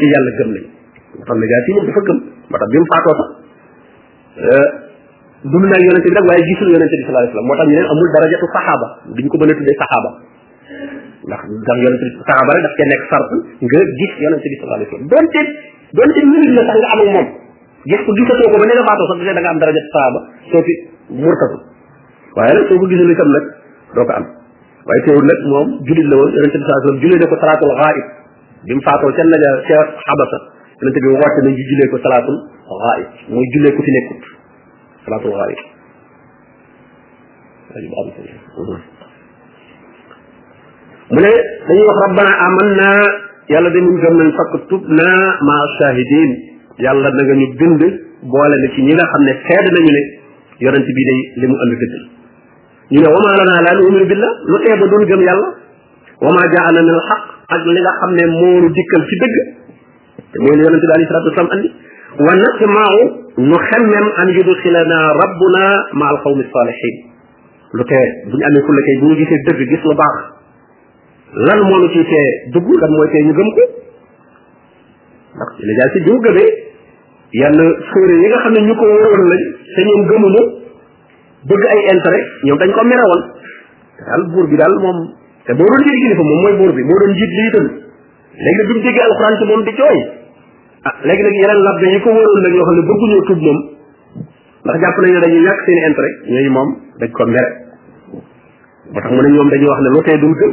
ci yàlla gëm nañ xam ne gaa si moom dafa gëm moo tax bi mu faatoo sax euh, dund naa yonente bi nag waaye gisul yonente bi sallallahu alayhi wasallam moo tax ñu ne amul darajatu saxaaba duñ ko mën a tuddee saxaaba ndax ndax yonente bi saxaaba rek daf cee nekk sart nga gis yonente bi sallallahu alayhi wasallam donte donte minute la sax nga am ak moom gis ko gisatoo ko ba ne nga faatoo sax da nga am darajatu saxaaba soo fi murtatu waaye nag soo ko gisul itam nag doo ko am waaye teewul nag moom julit la woon yonente bi sallallahu alayhi wasallam julee na ko salaatul ghaib bi mu faatoo ca naja ca xabasa yonente bi woote nañ ci jullee ko salaatul xaayib mooy jullee ko fi nekkut salaatul xaayib mu ne dañuy wax rabbana amanna yàlla de ñun gëm nañ fakk tub na ma shahidin yàlla na nga ñu bind boole na ci ñi nga xam ne seede nañu ne yonent bi day li mu andi dëgg ñu ne wama lana la nu'minu billah lu tee ba doon gëm yàlla wa ma jaana min alxaq ak li nga xam ne moonu dikkal ci dëgg te mooy li yonente bi alayhi salatu wasalam andi wa nasmau nu xemmem an yudxilana rabbuna ma alqawmi salihin lu tee bu ñu amee fulla kay bu ñu gisee dëgg gis lu baax lan moo nu ciy tee dugg lan mooy tee ñu gëm ko ndax ci la jaar si jiw gëmee yenn sóore yi nga xam ne ñu ko wóoroon lañ te ñoom gëmuñu bëgg ay intérêt ñoom dañ ko mere woon daal buur bi daal moom te boo doon jiit kilifa moom mooy buur bi boo doon jiit lii tam léegi nag bi mu déggee alxuraan ci moom di jooy ah léegi nag yeneen labbe yi ko wóoroon nag ñoo xam ne bëgguñoo tuub moom ndax jàpp nañu dañuy ñàkk seen intérêt ñooñu moom dañ ko mere moo tax mu ne ñoom dañuy wax ne lu tee duñ gëm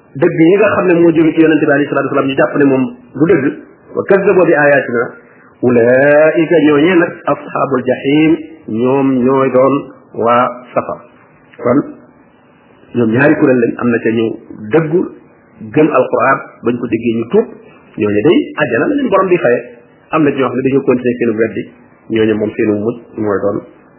dëgg yi nga xam ne moo jóge ci yonente bi alayhi salatu wasalaam ñu jàpp ne moom du dëgg wa kazzabo bi ayatina ulaika ñooñee nag ashabul jahim ñoom ñooy doon waa safar kon ñoom ñaari kuréel lañ am na ca ñu dëggu gëm alquran bañ ko déggee ñu tuub ñooñu day àjjana la leen borom bi faye am na ci ñoo xam ne dañoo continuer seenu weddi ñooñu moom seenu mujj mooy doon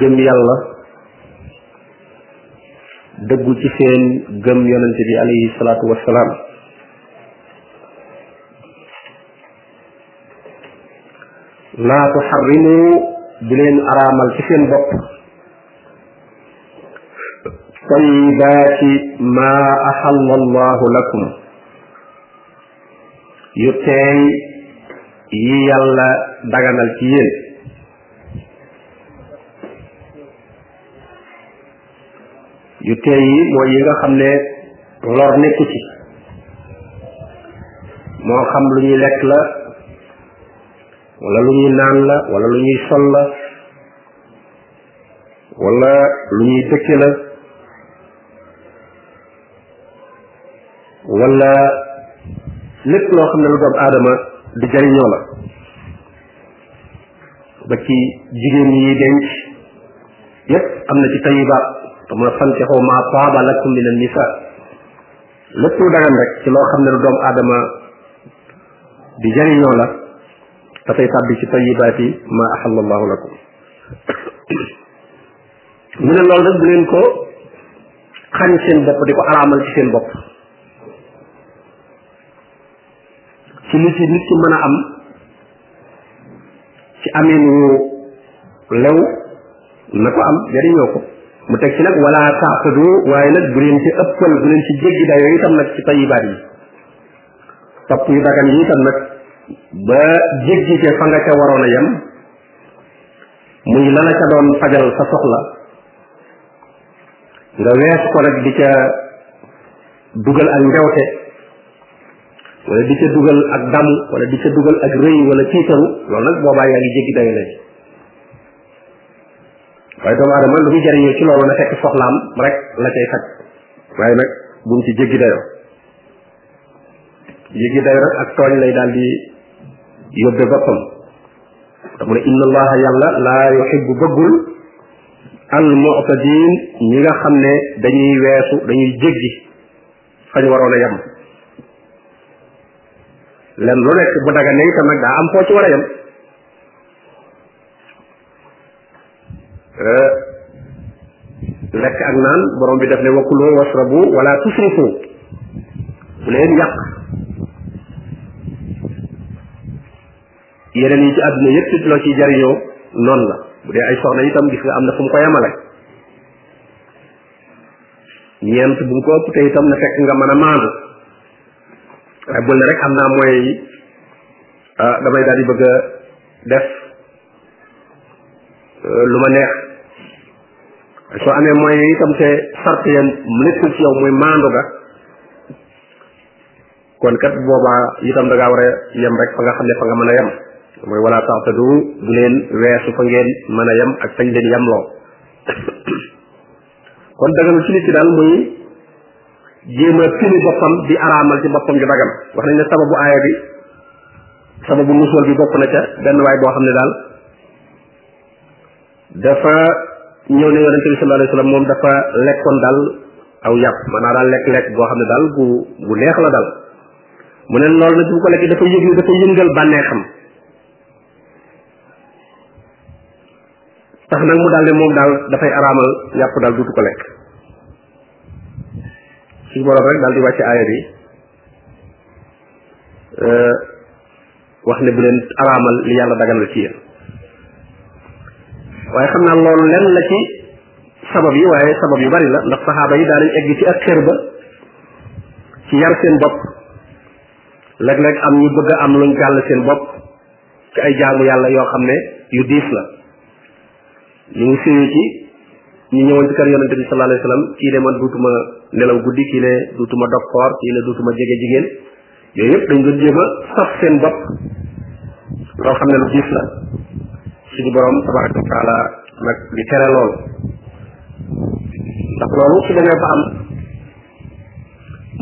gëm yàlla dëggu ci seen gëm yonente bi alayhi salaatu wassalaam laa tuxarrimu bu leen araamal ci seen bopp tayyibaati maa axalla allahu lakum yu teey yi yàlla daganal ci yéen yu tey yi mooy yi nga xam ne lor nekku ci moo xam lu ñuy lekk la wala lu ñuy naan la wala lu ñuy sol la wala lu ñuy dëkke la wala lépp loo xam ne lu doomu aadama di jariñoo la ba ci jigéen ñi ñuy denc yépp am na ci tayibaat te mooy fankixu ma taaba lakum min an nisa lépp lu dagan rek ci loo xam ne lu doomu aadama di jariñoo la dafay tàbbi ci tayibaati ma axalla allahu lakum mu ne loolu nag bu leen ko xañ seen bopp di ko araamal ci seen bopp ci li ci nit ki mën a am ci ameen wu lew na ko am jariñoo ko mu teg ci nag wala taatadu waaye nag bu leen ci ëppal bu leen ci jéggi dayoo itam nag ci tayibaat yi topp yu dagan yi itam nag ba jéggi te fa nga ca waroon a yem muy la la ca doon fajal sa soxla nga wees ko nag di ca dugal ak ndewte wala di ca dugal ak damu wala di ca dugal ak rëy wala tiitaru loolu nag boobaa yaa ngi jéggi dayo la ci waaye doomu aadama lu muy jariñoo ci loolu na fekk soxlaam rek la cay faj waaye nag bu mu ci jéggi dayo jéggi dayo nag ak tooñ lay daal di yóbbe boppam te mu ne inna allaha yàlla laa yuhibbu bëggul al mu'tadin ñi nga xam ne dañuy weesu dañuy jéggi fañ waroon a yem len lu nekk bu daga ne itam nag daa am foo ci war a yem eh, lekk ak naan borom bi def ne wakuloo wasrabu wala tusrifu bu leen yàq yeneen yi ci àdduna yépp it loo ciy jariñoo noonu la bu dee ay soxna itam gis nga am na fu mu ko yemale ñeent bu mu ko ëpp te itam na fekk nga mën a maandu waaye bul ne rek am naa mooy ah, damay daal di bëgg a def euh, lu ma neex soo amee mooy itam te sart ya mu nekkul ci yow muy maandu ga kon kat boobaa itam da ngaa war a yem rek fa nga xam ne fa nga mën a yem mooy wala taxtadu bu leen weesu fa ngeen mën a yem ak fañ leen yemloo kon daganu ci nit ki daal muy jéem a fini boppam di araamal ci boppam ju dagan wax nañ ne sababu aaya bi sababu nusool bi bokk na ca benn waay boo xam ne daal dafa ñëw ne yonente bi sallallahu alayhi wasallam moom dafa lekkoon daal aw yàpp maanaam daal lekk lekk boo xam ne daal gu gu neex la daal mu ne loolu nag bu ko lekkee dafa yëg dafa yëngal bànneexam tax nag mu daal ne moom daal dafay araamal yàpp daal duutu ko lekk suñu borom rek daal di wàcce aaya bi euh, wax ne bu leen araamal li yàlla daganal ci yéen waaye xam naa loolu lenn la ci sabab yi waaye sabab yu bari la ndax saxaaba yi daanañ egg ci ak xër ba ci yar seen bopp léeg-léeg am ñu bëgg am luñ gàll seen bopp ci ay jaamu yàlla yoo xam ne yu diis la ñu ngi séyee ci ñu ñëwoon ci kër yonente bi sallallahu alayhi wasallam kii ne man duutuma nelaw guddi kii ne duutuma dog koor kii ne duutuma jege jigéen yooyu yëpp dañ doon jéem a saf seen bopp loo xam ne lu diis la suñu borom tabaraka wa taala nag di tere lool ndax loolu su demee ba am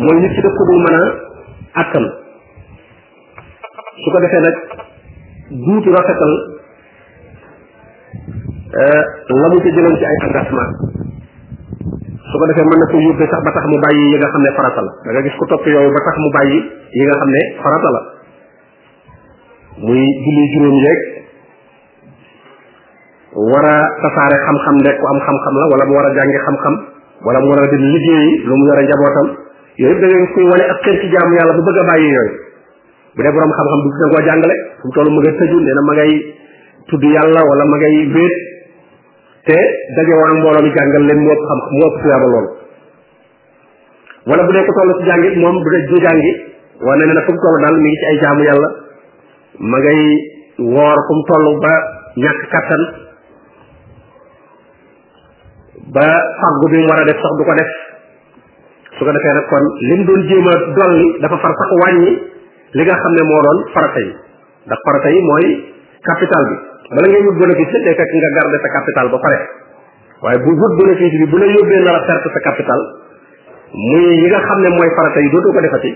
mooy nit ci daf ko dul mën a àttan su ko defee nag duutu rafetal euh, la mu ca jëloon ci ay engagement su ko defee mën na ko yóbbee sax ba tax mu bàyyi yi nga xam ne farata la da nga gis ku topp yooyu ba tax mu bàyyi yi nga xam ne farata la muy julli juróom yeeg war a tasaare xam-xam nekk ku am xam-xam la wala mu war a jàngi xam-xam wala mu war a dem liggéeyi lu mu yore njabootam yooyu da ngay koy wane ak xër ci jaamu yàlla bu bëgg a bàyyi yooyu bu dee borom xam-xam bu gis na koo jàngale fu mu toll ma nga tëju nee na ma ngay tudd yàlla wala ma ngay wéet te daje woon ak mbooloo mi jàngal leen mu ëpp xam mu ëpp tuyaaba loolu wala bu dee ko toll ci jàngi moom du du jàngi wane ne na fu mu toll daal mi ngi ci ay jaamu yàlla ma ngay woor fu mu toll ba ñàkk kattan ba fàggu bi mu war a def sax du ko def su ko defee nag kon lim doon jéem a dolli dafa far sax wàññi li nga xam ne moo doon farata yi ndax farata yi mooy capital bi bala ngay wut bénéfice day fekk nga garder sa capital ba pare waaye bu wut bénéfice bi bu la yóbbee nar a perte sa capital muy yi nga xam ne mooy farata yi dootoo ko defati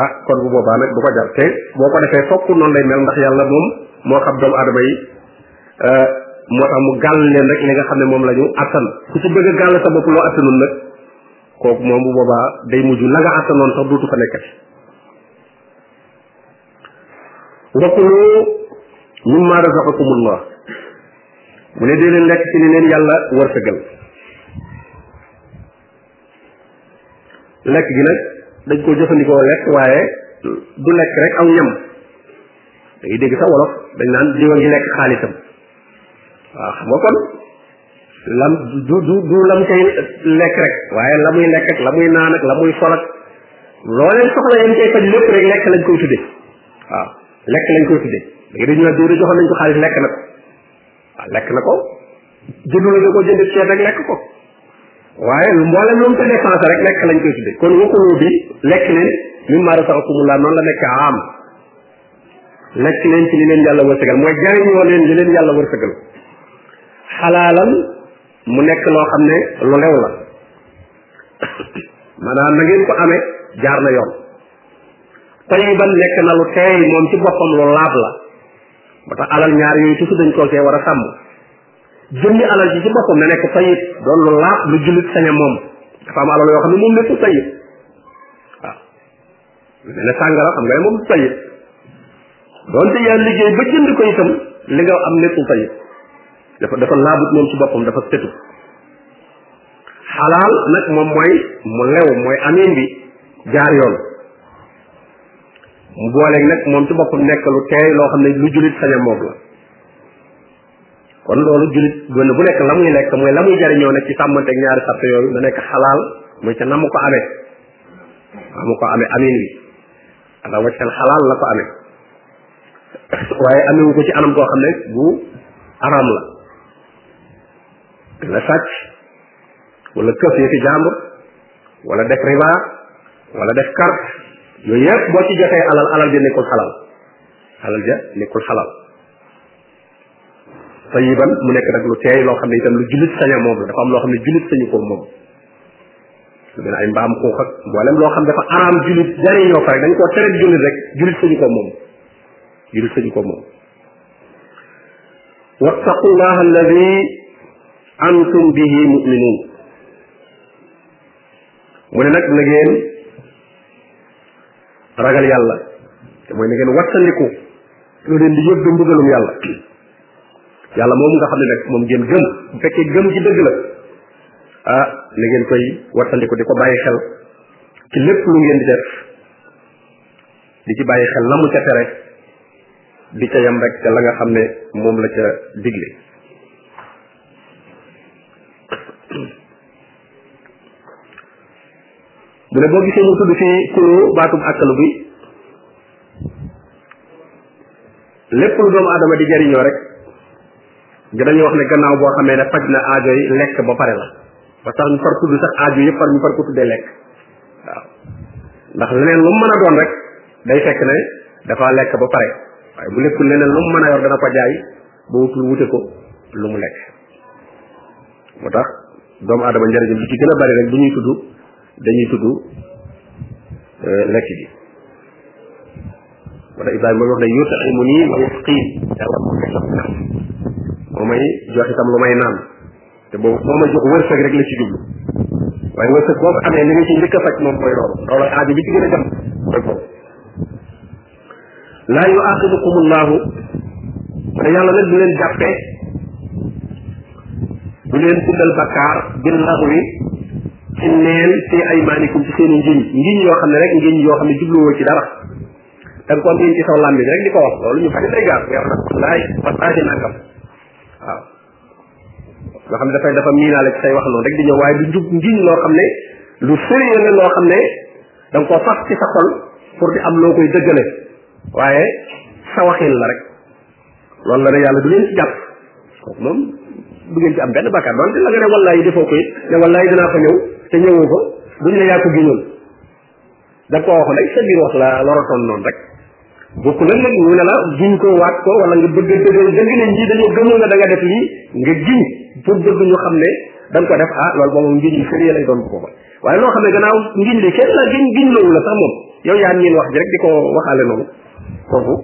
ah kon bu boobaa nag du ko jar te boo ko defee fokk noonu lay mel ndax yàlla moom moo xam doomu aadama yi euh, moo tax mu gàll leen rek li nga xam ne moom la ñu attan ku ci bëgg a gàll sa bopp loo attanul nag kooku moom bu boobaa day mujj la nga attanoon sax duutu fa nekkati wakulu mimma razaqakumullah mu ne dee leen lekk ci ni leen yàlla wërsëgal lekk gi nag dañ ko jëfandikoo lekk waaye du lekk rek aw ñam da ngay dégg sax wolof dañ naan diwa ngi lekk xaalisam waaw xam nga kon lam du du du lam koy lekk rek waaye la muy lekk ak la muy naan ak la muy sol ak looleen soxla yam koy faj lépp rek lekk lañ koy tudde waaw lekk lañ koy tudde da ngay dégg ñu naan diw de joxoon nañ ko xaalis lekk na ko ah, lekk na ko jëndu la da ko jënd ceeb rek lekk ko waaye mboolem lu mu ko dépensé rek lekk lañ koy tudde kon wakkuloo bi lekk leen min maa rasaqakumullah noonu la nekk am lekk leen ci li leen yàlla wërsëgal mooy jariñoo leen li leen yàlla wërsëgal xalaalan mu nekk loo xam ne lu lew la maanaam na ngeen ko amee jaar na yoon tayiban nekk na lu teey moom ci boppam lu laab la ba tax alal ñaar yooyu tusu dañ koo see war a sàmm jëmmi alal ji ci boppam na nekk tayib doon lu laab lu jullit saña moom dafa am alal yoo xam ne moom lépp tayib waaw lu mel ne sàngara xam nga moom tayib doonte yaa liggéey ba jënd ko itam li nga am lépp tayib dafa dafa laabut moom ci boppam dafa setu xalaal nag moom mooy mu lew mooy amin bi jaar yoon mu booleeg nag moom ci boppam nekk lu teey loo xam ne lu julit sañ a moom la kon loolu julit gën bu nekk la muy lekk mooy la muy jariñoo nag ci sàmmante ak ñaari sàrt yooyu na nekk xalaal muy ca na mu ko amee na mu ko amee amin wi ala waccal xalaal la ko amee waaye amewu ko ci anam koo xam ne bu araam la dina sàcc wala këf yëfi jàmbur wala def riba wala def carte yooyu yëpp boo ci joxee alal alal ja nekkul xalal alal ja nekkul xalal tayiban mu nekk nag lu teey loo xam ne itam lu jullit saña moom la dafa am loo xam ne jullit sañu ko moom lu mel ay mbaam xuux ak mboolem loo xam dafa araam jullit jariñoo fa rek dañ koo tere jullit rek jullit sañu ko moom jullit sañu ko moom wattaqu llaha alladi antum bihi muminuun mu ne nag na ngeen ragal yàlla te mooy na ngeen wattandiku lu leen di yóbbu mbugalum yàlla yàlla moom nga xam ne nag moom ngeen gëm bu fekkee gëm gi dëgg la ah na ngeen koy wattandiku di ko bàyyi xel ci lépp lu ngeen di def di ci bàyyi xel la mu ca tere di ca yam rek ca la nga xam ne moom la ca digle mu ne boo gisee mu tudd fii kulu baatum akkalu bi lépp lu doomu aadama di jariñoo rek dinañu wax ne gannaaw boo xamee ne faj na aajo yi lekk ba pare la ba tax ñu far tudd sax aajo yëpp far ñu far ko tuddee lekk waaw ndax leneen lu mu mën a doon rek day fekk ne dafa lekk ba pare waaye bu lekkul leneen lu mu mën a yor dana ko jaay ba wut lu wute ko lu mu lekk moo tax doomu aadama njëriñam li ci gën a bari rek bu ñuy tudd dañuy tudd euh, lekk gi wala Ibrahima ba wax ne yut'imu nii wa yasqiin yàlla moo may jox itam lu may naan te boobu moo ma jox wërsëg rek la ci jublu waaye wërsëg boo ko amee li nga ci njëkk a faj moom mooy loolu loolu aajo bi ci gën a jëm mooy boobu laa yu aaxidukum allahu te yàlla nag du leen jàppee du leen bindal bakkaar bil laxwi ci neen fi aymaanikum ci seen i ngiñ ngiñ yoo xam ne rek ngiñ yoo xam ne jubluwoo ci dara da nga ko am ci saw làmbi rek di ko wax loolu ñu bari day gaar yow nag wallaay wallaay nangam waaw nga xam ne dafay dafa miinaale ci say wax noonu rek di ñëw waaye du njub ngiñ loo xam ne lu sérieux la loo xam ne da nga koo fas ci sa xol pour di am loo koy dëggale waaye sa waxin la rek loolu la ne yàlla du leen ci jàpp kooku moom du ngeen ci am benn bàkkaar doon di la nga ne wallaay defoo ko it ne wallaay dinaa fa ñëw te ñëwoo fa duñ ne yaa ko giñoon da ko wax lay sa biir wax la la rotoon noonu rek bokku nag nag ñu ne la giñ ko waat ko wala nga bëgg a dëggal dëgg ne ñii dañoo gëmul na da nga def lii nga giñ pour bëgg ñu xam ne da nga ko def ah loolu boobu ngiñ sérieux lay doon bu ko waaye loo xam ne gannaaw ngiñ li kenn la giñ giñ loowu la sax moom yow yaa miin wax ji rek di ko waxaale noonu kooku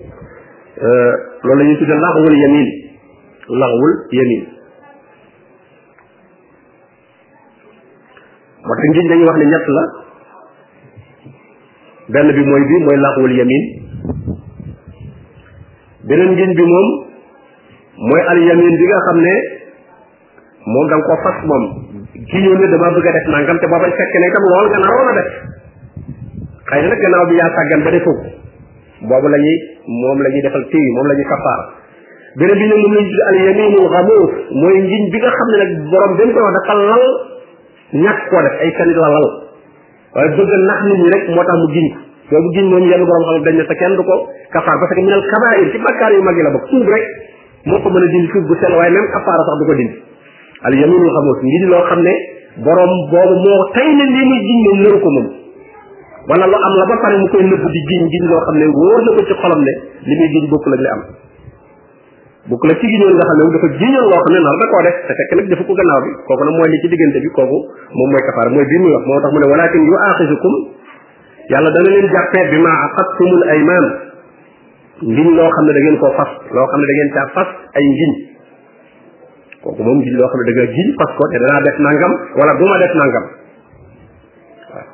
euh, loolu la ñuy tudde laxwul yamin laxwul yamin moo tax ngiñ dañuy wax ne ñett la benn bi mooy bi mooy laqwul yamin beneen ngiñ bi moom mooy al yamin bi nga xam ne moom da nga ko fas moom giñoo ne dama bëgg a def nangam te booba fekk ne itam lool nga naroon a def xëy na nag gannaaw bi yaa sàggan ba defoo boobu la ñuy moom la ñuy defal téy moom la ñuy kafaara beneen bi nag moom lañu tudd al yaminul xamuus mooy ngiñ bi nga xam ne nag borom dañ koy wax dafa lal ñàkk koo def ay kanit la lal waaye bëgg nax nit ñi rek moo tax mu giñ ko boobu giñ moom yenn borom xam dañ ne te kenn du ko kafaar parce que minal kabair ci bàkkaar yu mag yi la bokk tuub rek moo ko mën a dindi suuf bu sell waaye même kafaara sax du ko dindi al yaminul xamuus ngir loo xam ne borom boobu moo tey ne lii muy giñ moom naru ko moom wala lu am la ba pare mu koy nëbb di giñ giñ loo xam ne wóor na ko ci xolam ne li muy giñ bokkul ak li am bokk la ci giñoon nga xam ne dafa giñoon loo xam ne nar da koo def te fekk nag defu ko gannaaw bi kooku nag mooy li ci diggante bi kooku moom mooy kafaara mooy bii muy wax moo tax mu ne walakin yu aaxisukum yàlla dana leen jàppee bi ma aqadtumul ayman ngiñ loo xam ne da ngeen koo fas loo xam ne da ngeen caa fas ay ngiñ kooku moom ngiñ loo xam ne da nga giñ fas ko te danaa def nangam wala du ma def nangam waaw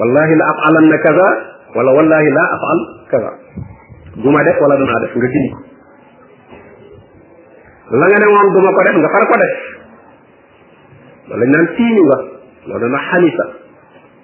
wallahi la afalan na kaza wala wallahi la afal kaza du ma def wala danaa def nga giñ ko la nga ne woon du ma ko def nga far ko def loolu lañ naan tiiñu nga loolu na xanifa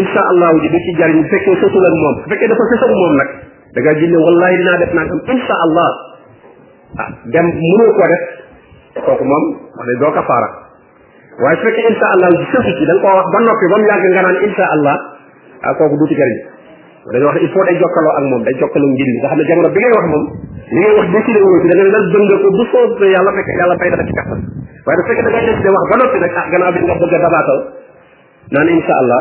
insha allahu ji du ci jariñ bu fekkee sosul ak moom bu fekkee dafa sës ak moom nag da nga jinne wallahi dinaa def nangam insha allah ah dem mënoo ko def kooku moom wax ne doo kafaara waaye su fekkee insha allah ji sësu ci da nga koo wax ba noppi ba mu yàgg nga naan insha allah ah kooku du ci jariñ dañoo wax il faut day jokkaloo ak moom day jokkaloo ngir li nga xam ne jamono bi ngay wax moom li ngay wax décidé woo ci da nga dal dëngal ko bu soob yàlla fekk yàlla fay dara ci kattan waaye bu fekkee da ngay décidé wax ba noppi nag ah gannaaw bi nga bëgg a dabaatal naan insha allah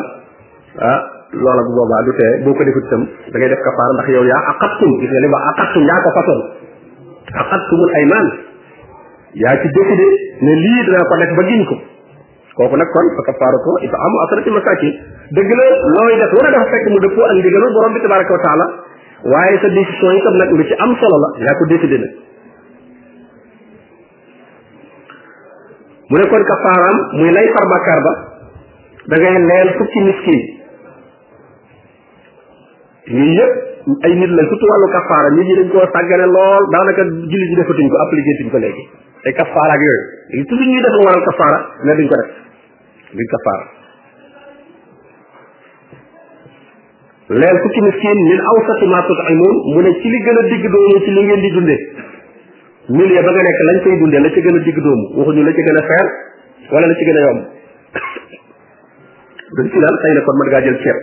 ah loola bu boobaa du tee boo ko defut itam da ngay def kafaara ndax yow yaa aqattum gis nga li ma aqattum yaa ko façon aqattumul ayman yaa ci décidé ne lii danaa ko def ba giñ ko kooku nag kon fa kafaaratu it'aamu asharati masaakin dëgg la looy def war a def fekk mu dëppoo ak ndigalul borom bi tabaraka wa taala waaye sa décision itam nag lu ci am solo la yaa ko décidé nag mu ne kon kafaaraam muy lay far bàkkaar ba da ngay leel fukki miskin yooyu yëpp ay nit la surtout wàllu kafaara nit ñi dañ koo sàggane lool daanaka julli ji defatuñ ko appliqué tuñ ko léegi ay kafaara ak yooyu léegi toujours ñuy def lu waral kafaara mais duñ ko def duñ kafaara leel fukki miskin min awsati ma tut'imun mu ne ci li gën a digg doomu ci li ngeen di dunde milieu ba nga nekk lañ koy dunde la ci gën a digg doomu waxuñu la ci gën a feer wala la ci gën a yomb dañ ci daal xëy na kon mën ngaa jël ceeb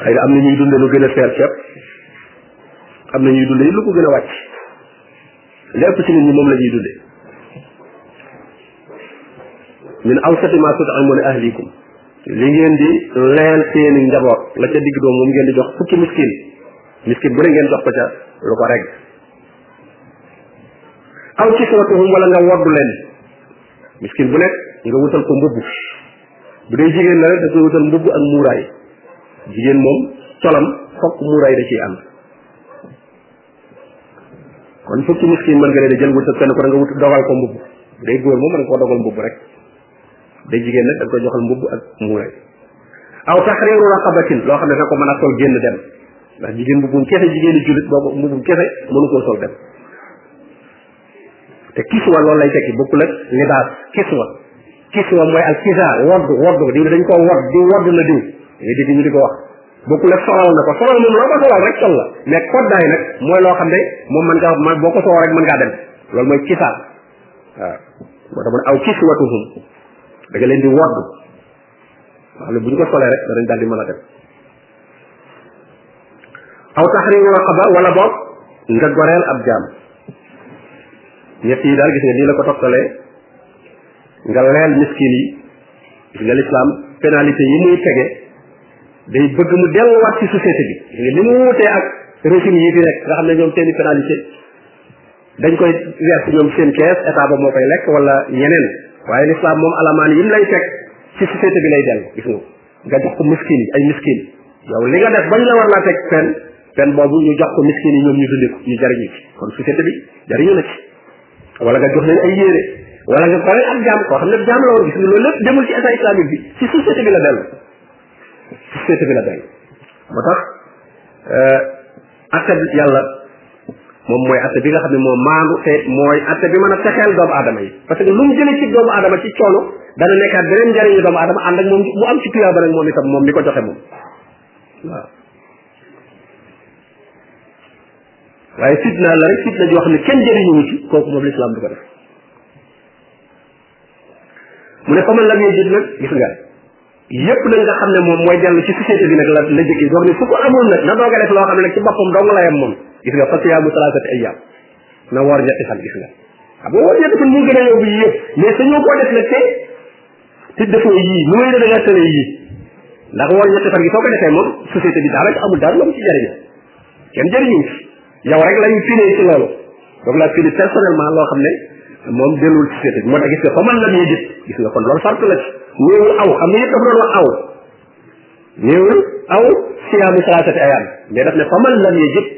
xëy na am na ñuy dunde lu gën a feer ceeb am na ñuy dunde lu ko gën a wàcc li ëpp ci nit ñi moom la ñuy dunde min awsati ma tut'imuna ahlikum li ngeen di leel seeni njaboot la ca digg doom moom ngeen di jox fukki miskin miskin bu ne ngeen jox ko ca lu ko reg aw ci kiswatuhum wala nga woddu leen miskin bu nekk nga wutal ko mbubb bu dee jigéen la rek da koy wutal mbubb ak muuraay jigéen moom colam fokk muuraay da ciy am kon fukki miskin mën nga leen a jël wut sa kenn ko da nga wut dogal ko mbubb day góor moom mën nga koo dogal mbubb rek day jigéen nag da nga koy joxal mbubb ak muuraay aw tahriru raqabatin loo xam ne da ko mën a sol génn dem ndax jigéen mbubbum kese jigéen i jullit boobu mbubbum kese mënu koo sol dem te kiswa loolu lay tekki bokkul ak libaas kiswa kiswa mooy al kisa wodd wodd diw dañ koo wodd diw wodd na diw nga dégg ñu di ko wax bokkul ak solal na ko solal moom loo ko solal rek sol la mais koddaay nag mooy loo xam ne moom mën ngaa man boo ko soo rek mën ngaa dem loolu mooy kisaa waaw moo tax mu ne aw kiswatuhum da nga leen di wodd nga xam ne bu ñu ko solee rek danañ daal di mën a dem aw taxriiru raqaba wala boog nga goreel ab jaam ñett yi daal gis nga nii la ko toftalee nga leel miskin yi gis nga lislaam pénalité yi muy tege day bëgg mu delluwaat ci société bi li mu wutee ak régime yi fi nekk nga xam ne ñoom seeni pénalité dañ koy verse ñoom seen kees état ba moo koy lekk wala ñeneen waaye lislaam moom alamaan yi mu lay teg ci société bi lay del gis nga nga jox ko miskin yi ay miskin yow li nga def bañ la war laa teg pen pen boobu ñu jox ko miskin yi ñoom ñu dundee ko ñu jariñu ci kon société bi jariñu na ci wala nga jox leen ay yére wala nga pare ak jaam koo xam ne jaam la woon gis nga loolu lépp demul ci état islamique bi ci société bi la dellu société bi la dellu moo tax euh, atte bi yàlla moom mooy atte bi nga xam ne moo maandu te mooy atte bi mën a fexeel doomu aadama yi parce que lu mu jëlee ci doomu aadama ci coono dana nekkaat beneen njariñu doomu aadama ànd ak moom mu am ci tuyaa ba nag moom itam moom mi ko joxe moom waaw waaye fitna la rek fitna joo xam ne kenn jëriñu ci kooku moom lislaam du ko def mu ne fa man lam yajid nag gis nga yépp nag nga xam ne moom mooy dellu ci société bi nag la la jëkki wax ne su ko amul nag na doog a def loo xam ne nag ci boppam dong la yem moom gis nga fa siyaamu salaasati ayyaam na woor ñetti fan gis nga xam nga woor ñetti fan mu gën a yóbbu yii yëpp mais sañoo koo def nag te te defoo yii nu muy def nga tële yii ndax woor ñetti fan gi soo ko defee moom société bi daanaka amul dara la mu ci jëriñoo kenn jëriñu ci yow rek lañu firee ci loolu daf laa firi personnellement loo xam ne moom delluwul ci seet moo tax gis nga fa man la ñuy gis gis nga kon loolu sart la ci néewu aw xam nga yëpp dafa doon wax aw néewu aw siyaamu salaasati ayaam mais daf ne fa man la ñuy gis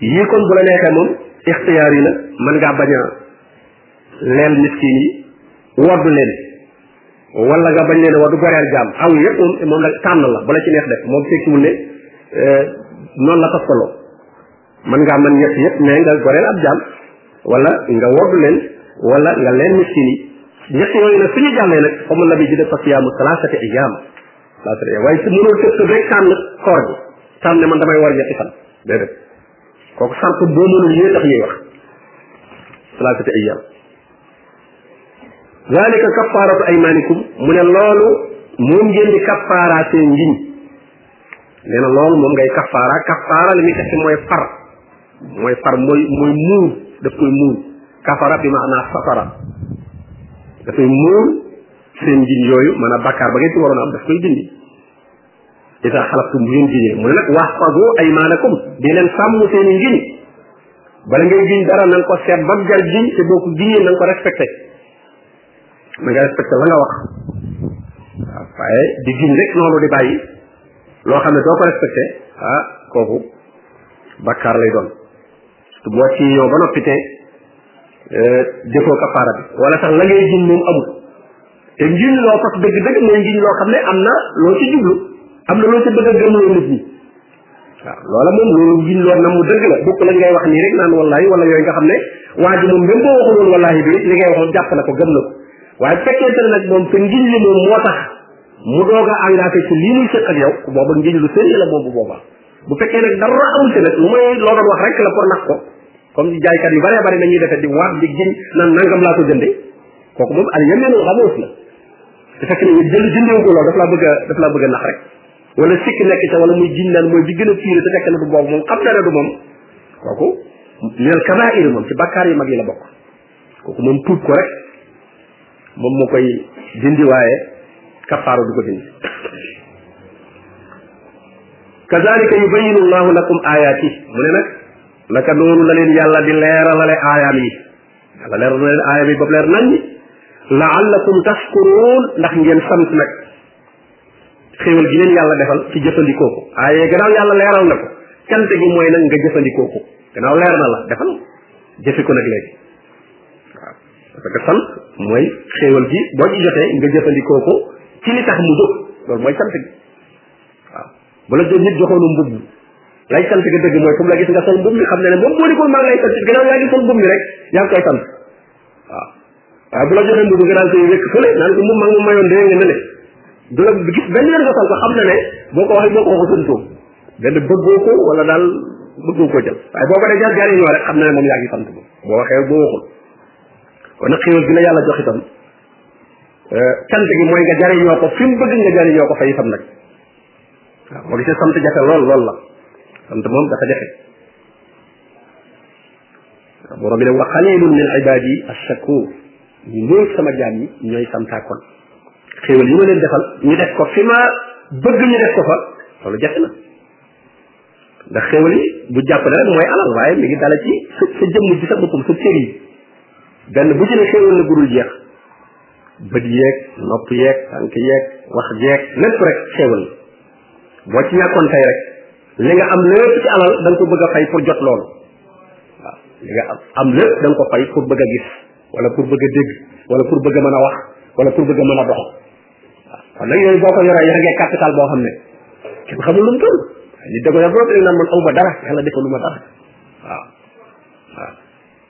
yii kon bu la neexee moom ixtiyaar yi la mën ngaa bañ a leel miskin yi wodd leen wala nga bañ leen wodd goreel jaam aw yëpp moom moom la tànn la bala ci neex def moom tekkiwul ne euh, noonu la toftaloo mën ngaa mën ñett yëpp mais nga goreel ab jaam wala nga wodd leen wala nga leen miskin yi ñett yooyu nag suñu jàllee nag xamul la bi ji def fa siyaamu salaasati ayyaam salaasati ayyaam waaye su mënoo tëb tëb rek tànn koor bi tànn ne man damay war ñetti fan déedéet kooku sart boo mënul yee tax ñuy wax salaasati ayyaam zalika kafaaratu aymaanikum mu ne loolu moom ngeen di kafaara seen ngiñ nee na loolu moom ngay kafaara kafaara li muy tekki mooy far mooy far mooy mooy muur daf koy muur kafara bi maanaa safara dafay muur seen ngiñ yooyu mën a bakkaar ba ngeen ci waroon am daf koy dindi ida xalaftum bu ngeen giñee mu ne nag waxfazu aymanakum di leen sàmm seen i ngiñ bala ngay giñ dara na nga ko seet ba jar giñ te boo ko giñee na nga ko respecté na nga respecté la nga wax waaw waaye di giñ rek noonu di bàyyi loo xam ne doo ko respecté ah kooku bakkaar lay doon boo ci ñëw ba noppi te euh, jëfoo kafaara bi wala sax la ngay giñ moom amul te ngiñ loo fas dëgg dëgg mooy ngiñ loo xam ne am na loo ci jublu am na loo ci bëgg a gëmloo nit ñi waaw loola moom loolu ngiñ loo nam mu dëgg la bokk la ngay wax nii rek naan wallahi wala yooyu nga xam ne waa ji moom même boo waxul woon wallahi bi li ngay waxoon jàpp na ko gëm na ko waaye fekkee te nag moom te ngiñ li moom moo tax mu doog a engagé ci lii muy sëq ak yow booba ngiñ lu sëri la boobu boobaa bu fekkee nag dara amul ci nag lu may loo doon wax rek la pour nax ko comme ni jaaykat yu bare bari nañuy defee di waat di giñ naan nangam laa ko jënde kooku moom al yaminu xamuus la te fekk ne jënd jëndewu ko loolu daf laa bëgg a daf laa bëgg a nax rek wala sikk nekk ca wala muy giñ naan mooy bi gën a fiire te fekk na du boobu moom xam na ne du moom kooku minal kabaa'ir moom ci bakkaar yu mag yi la bokk kooku moom tuub ko rek moom moo koy dindi waaye kafaara du ko dindi kazalika yubayinu llahu lakum ayaati mu ne nag naka noonu la leen yàlla di leeralale aayaam yi yàlla leeral na leen aaya bi bopp leer nañ laallakum tashkuruun ndax ngeen sant nag xéewal gi leen yàlla defal ci jëfandikoo ko waaye gannaaw yàlla leeral na ko cant gi mooy nag nga jëfandikoo ko gannaaw leer na la defal jëfe ko nag léegi waaw parce que sant mooy xéewal gi boo ci jotee nga jëfandikoo ko ci li tax mu jóg loolu mooy sant gi waaw bu la nit joxoonu mbubb lay sant gi dëgg mooy fu mu la gis nga sol mbubb mi xam ne ne moom moo di ko maa ngi lay sant gannaaw yaa ngi sol mbubb mi rek yaa ngi koy sant waaw waaye bu la joxee mbubb nga daal koy wékk fële naan ko moom maa ngi mayoon dee nga ne du la gis benn yoon nga sol ko xam na ne boo ko waxee boo ko waxee santoo benn bëggoo ko wala daal bëggoo ko jël waaye boo ko dee jaar jaar yi ñoo rek xam na ne moom yaa ngi sant ko boo waxee boo waxul kon nag xéewal gi la yàlla jox itam euh, cant gi mooy nga jariñoo ko fi mu bëgg nga jariñoo ko fay itam nag waaw boo gisee sant jafe lool lool la sant moom dafa jafe borom bi ne wa qalilun min ibadi ashakur ñu néew sama jaam yi ñooy santaakoon xéewal yi ma leen defal ñu def ko fi ma bëgg ñu def ko fa loolu jafe na ndax xéewal yi bu jàpp ne rek mooy alal waaye mi ngi dala ci sa sa jëmm ji sa boppam sa cër yi benn bu ci ne xéewal la gurul jeex bët yeeg nopp yeeg tànk yeeg wax jeeg lépp rek xéewal boo ci ñàkkoon tey rek li nga am lépp ci alal da nga ko bëgg a fay pour jot loolu waaw li nga am am lépp da nga ko fay pour bëgg a gis wala pour bëgg a dégg wala pour bëgg a mën a wax wala pour bëgg a mën a dox waaw kon nag yooyu boo ko yoree yore ngay capital boo xam ne kenn xamul lu mu toll nit da ko yor ba noppi nag man aw ma dara yàlla defaluma dara waaw waaw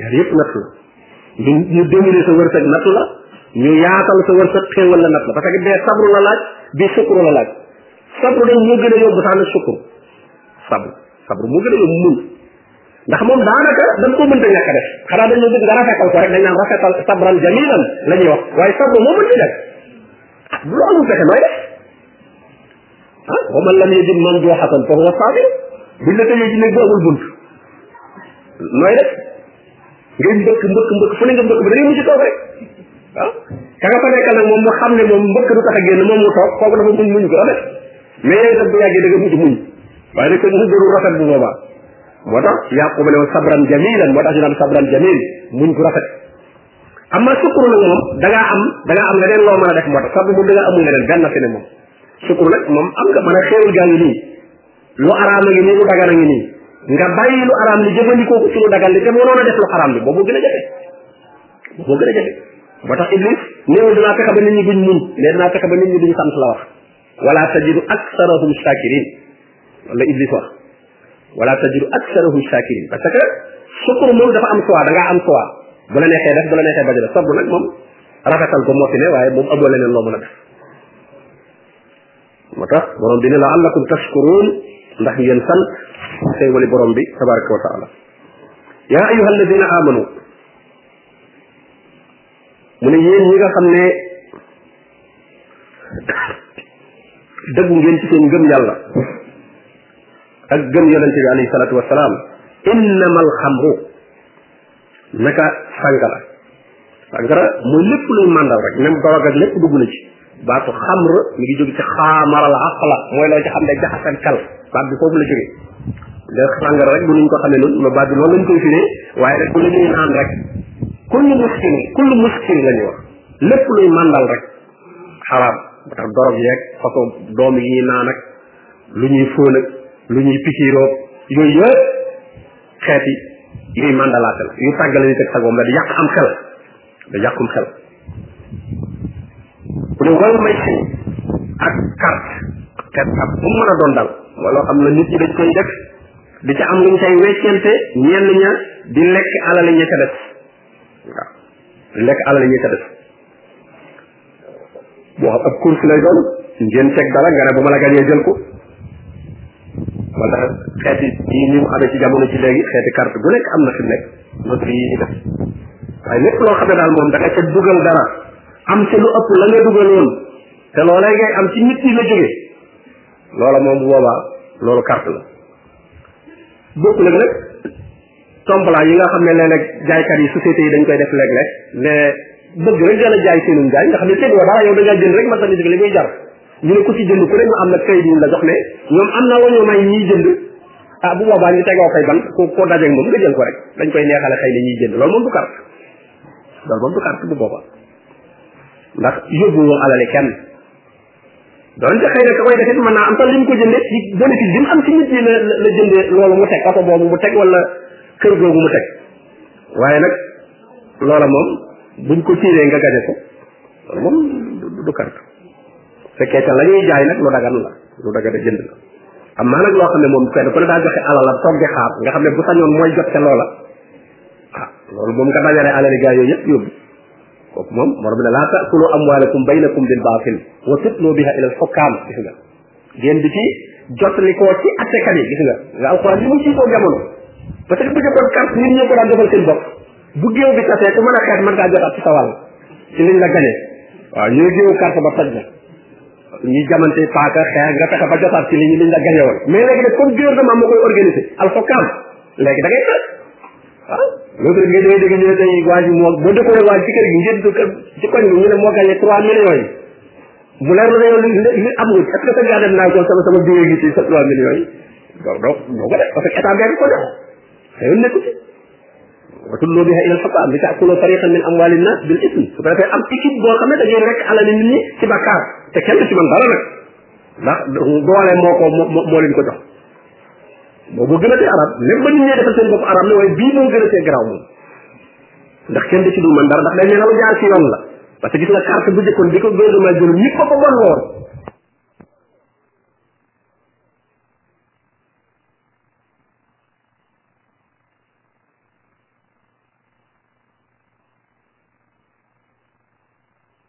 ñaar yëpp natt la ñu ñu démulé sa wërsëg natt la ñu yaatal sa wërsëg xéewal la natt la parce que bee sabru la laaj bi sukru la laaj sabru dañ moo gën a yóbbu sax na sukru sabru sabru moo gën a yóbbu muñ ndax moom daanaka dañ ko mënta ñàkk def xanaa dañoo bëgg nga rafetal ko rek dañ naan rafetal sabran jamilan la ñuy wax waaye sabru moo mënta ñàkk ah bu loolu fexe nooy def ah wa man lam yajid man joo xatan fa huwa saabir buñ la tëjee ci nekk bu amul bunt nooy def ngay mbëkk mbëkk mbëkk fu ne nga mbëkk bi da ngay mujj toog rek ah ka nga fa nekkal nag moom mu xam ne moom mbëkk du tax a génn moom mu toog kooku dafa muñ muñ ko rafet mais yow itam bu yàggee da nga mujj muñ waaye nag mu dëru rafet bu boobaa moo tax yàqu ba ne sabran jamilan moo tax ñu naan sabran jamil muñ ko rafet am na sukkur nag moom da ngaa am da ngaa am leneen loo mën a def moo tax sabab moom da ngaa amul leneen benn fi ne moom sukkur nag moom am nga mën a xéewal gaa ngi nii lu araam a ngi nii lu dagan a ngi nii nga bàyyi lu araam li jëfandikoo ko ci lu dagan li te mënoon a def lu xaraam li boobu gën a jafe boobu gën a jafe moo tax iblis néew dinaa fexe ba nit ñi duñ muñ mais dinaa fexe ba nit ñi duñ sant la wax wala tajidu aksarahum shakirin loolu la iblis wax wala tajidu aksarahum shakirin parce que sukkur moom dafa am choix da ngaa am choix bu la neexee def bu la neexee bañ a def sabru nag moom rafetal ko moo fi ne waaye moom amoo leneen loo mën a def moo tax borom bi ne la allakum tashkurun ndax ngeen sant xëy wali borom bi tabaraka wa taala yaa ayuha alladina amanu mu ne yéen ñi nga xam ne dëggu ngeen ci seen gëm yàlla ak gëm yonente bi alayhi salaatu wasalaam innama alxamru naka sàngara sàngara mooy lépp luy màndal rek même dorog ak lépp dugg na ci baatu xamr mi ngi jóge ci xaamaral aqla mooy loo ci xam ne jaxasan kal baat bi foofu la jóge da sàngara rek bu nuñ ko xamee noonu ma baat bi noonu lañ koy firee waaye rek bu la ñuy naan rek kullu muskin kullu muskin la ñuy wax lépp luy màndal rek xaraam ba tax dorog yeeg façon doom yi ñuy naan ak lu ñuy fóon ak lu ñuy pikiiroo yooyu yëpp xeeti yuy màndalaate la yu tàggale nit ak sagoom la di yàq am xel da yàqum xel mu ne wal may si ak carte kat ab bu mën a doon dal wala xam na nit ñi dañ koy def di ca am luñ tay weccante ñenn ña di lekk alal ña ca def waaw di lekk alal ña ca def boo xam ak course lay doon ngeen teg dara nga ne bu ma la gañee jël ko wala xeeti yi ñu amee ci jamono ci léegi xeeti carte bu nekk am na fi nekk loolu yi ñu def waaye lépp loo xam ne daal moom da nga ca dugal dara am ci lu ëpp la nga dugaloon te loolee ngay am ci nit ñi la jógee loola moom boobaa loolu carte la bokk nag nag semblant yi nga xam ne léeg-léeg jaaykat yi société yi dañ koy def léeg-léeg ne bëgg rek gën a jaay seenum jaay nga xam ne seen dara yow da ngaa jënd rek marchandise bi li muy jar ñu ne ku ci jënd ku ne mu am nag kayit yi la jox ne ñoom am na wañoo may ñiy jënd ah bu boobaa ñu tegoo koy ban ku ko dajeeg moom nga jël ko rek dañ koy neexale xëy na ñuy jënd loolu moom du carte loolu moom du carte bu boobaa ndax yóbbu woon alale kenn donte xëy na ka koy defit mën naa am sax li mu ko jënde ci bénéfice bi mu am ci nit ñi la la jënde loolu mu teg oto boobu mu teg wala kër googu mu teg waaye nag loola moom buñ ko tiiree nga gañe ko loolu moom du carte fekkee ca la ñuy jaay nag lu dagan la lu dagan a jënd la am maa nag loo xam ne moom kenn ku ne daa joxe alal la toog di xaar nga xam ne bu sañoon mooy jot ca loola ah loolu moom nga dajale alali gaa yooyu yëpp yóbbu kooku moom borom bi ne laa taakulu amwaalakum baynakum bil baatil wa tutlu biha ila al xukkaam gis nga ngeen di ci jotali koo ci attekat yi gis nga nga alxuraan li mu ci koo jamono parce que bu jëkkoon carte nit ñoo ko daan defal seen bopp bu géew bi tasee ku mën a xeex mën ngaa jotaat ci sa wàll ci liñ la gañee waaw ñooy géew carte ba toj na ñu jamante paaka xeex nga fexe ba jotaat ci liñ liñ la gañee woon mais léegi nag comme gouvernement moo koy organisé alxukkaam léegi da ngay ah loolu tamit ngay dégg ñu ne tey waa ji moo boo dëkkoon waa ji ci kër gi ngeen dëkk ci koñ bi ñu ne moo gagné trois millions yi mu leer na yow li li am nga est-ce que sa gars dem naa ko sama sama biir gi ci sa trois millions yi donc donc doo ko def parce que état bi ko def sa yoon nekku ci wa tudlu biha ila al-hukam li ta'kulu fariqan min amwali an-nas bil ism su ko defee am équipe boo xam ne dañuy rek alal nit ñi ci bakkaar te kenn ci man dara nag ndax doole moo ko moo leen ko jox boobu gën a tee arab même ba nit ñee defal seen bopp arab ne waaye bii moo gën a tee garaaw moom ndax kenn da ci dul man dara ndax day ne lu jaar ci yoon la parce que gis nga carte bu jëkkoon bi ko gouvernement jëloon ñëpp ko ko bon woon